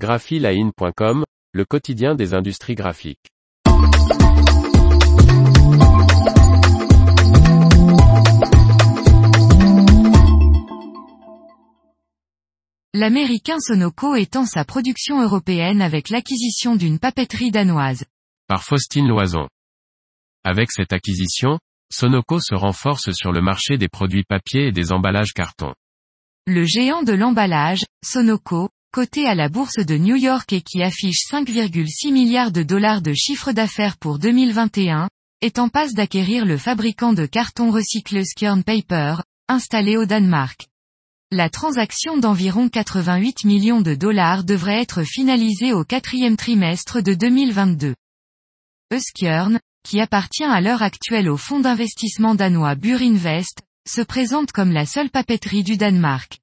graphiline.com, le quotidien des industries graphiques. L'américain Sonoco étend sa production européenne avec l'acquisition d'une papeterie danoise. Par Faustine Loison. Avec cette acquisition, Sonoco se renforce sur le marché des produits papier et des emballages carton. Le géant de l'emballage, Sonoco, coté à la bourse de New York et qui affiche 5,6 milliards de dollars de chiffre d'affaires pour 2021, est en passe d'acquérir le fabricant de carton recyclé Skjern Paper, installé au Danemark. La transaction d'environ 88 millions de dollars devrait être finalisée au quatrième trimestre de 2022. Euskjörn, qui appartient à l'heure actuelle au fonds d'investissement danois Burinvest, se présente comme la seule papeterie du Danemark.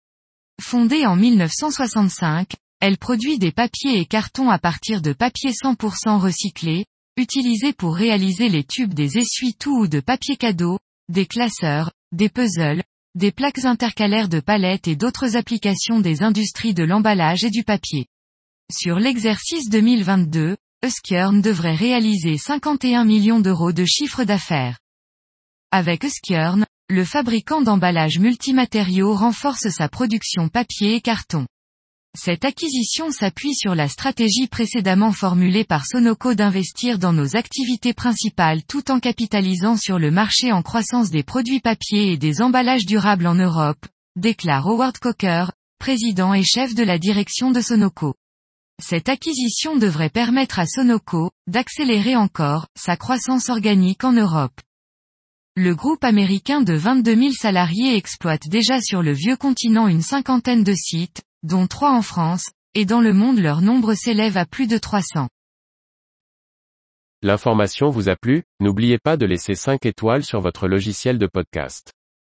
Fondée en 1965, elle produit des papiers et cartons à partir de papier 100% recyclé, utilisés pour réaliser les tubes des essuie-tout ou de papier cadeau, des classeurs, des puzzles, des plaques intercalaires de palettes et d'autres applications des industries de l'emballage et du papier. Sur l'exercice 2022, Euskjörn devrait réaliser 51 millions d'euros de chiffre d'affaires. Avec Euskjörn, le fabricant d'emballage multimatériaux renforce sa production papier et carton. Cette acquisition s'appuie sur la stratégie précédemment formulée par Sonoco d'investir dans nos activités principales tout en capitalisant sur le marché en croissance des produits papier et des emballages durables en Europe, déclare Howard Coker, président et chef de la direction de Sonoco. Cette acquisition devrait permettre à Sonoco, d'accélérer encore, sa croissance organique en Europe. Le groupe américain de 22 000 salariés exploite déjà sur le vieux continent une cinquantaine de sites, dont trois en France, et dans le monde leur nombre s'élève à plus de 300. L'information vous a plu, n'oubliez pas de laisser 5 étoiles sur votre logiciel de podcast.